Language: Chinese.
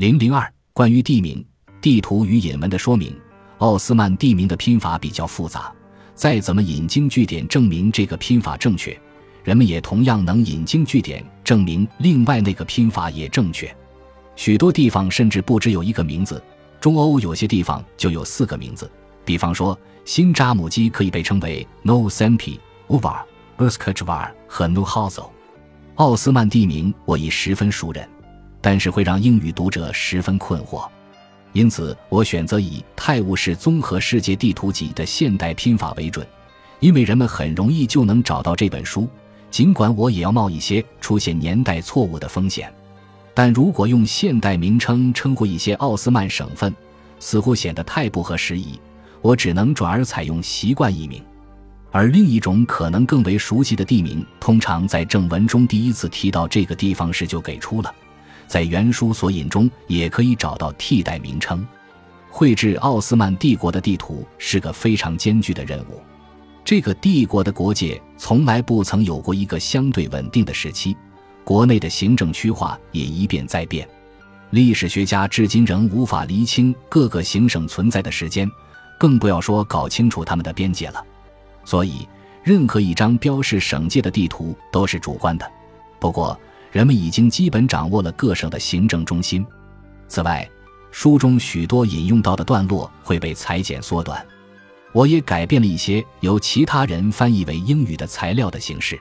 零零二关于地名、地图与引文的说明。奥斯曼地名的拼法比较复杂，再怎么引经据典证明这个拼法正确，人们也同样能引经据典证明另外那个拼法也正确。许多地方甚至不只有一个名字，中欧有些地方就有四个名字。比方说，新扎姆基可以被称为 No Sampi、Uvar、u s k a c h v a r 和 n u h a z o 奥斯曼地名我已十分熟稔，但是会让英语读者十分困惑。因此，我选择以《泰晤士综合世界地图集》的现代拼法为准，因为人们很容易就能找到这本书。尽管我也要冒一些出现年代错误的风险，但如果用现代名称称呼一些奥斯曼省份，似乎显得太不合时宜。我只能转而采用习惯译名，而另一种可能更为熟悉的地名，通常在正文中第一次提到这个地方时就给出了。在原书索引中也可以找到替代名称。绘制奥斯曼帝国的地图是个非常艰巨的任务。这个帝国的国界从来不曾有过一个相对稳定的时期，国内的行政区划也一变再变。历史学家至今仍无法厘清各个行省存在的时间，更不要说搞清楚他们的边界了。所以，任何一张标示省界的地图都是主观的。不过，人们已经基本掌握了各省的行政中心。此外，书中许多引用到的段落会被裁剪缩短。我也改变了一些由其他人翻译为英语的材料的形式。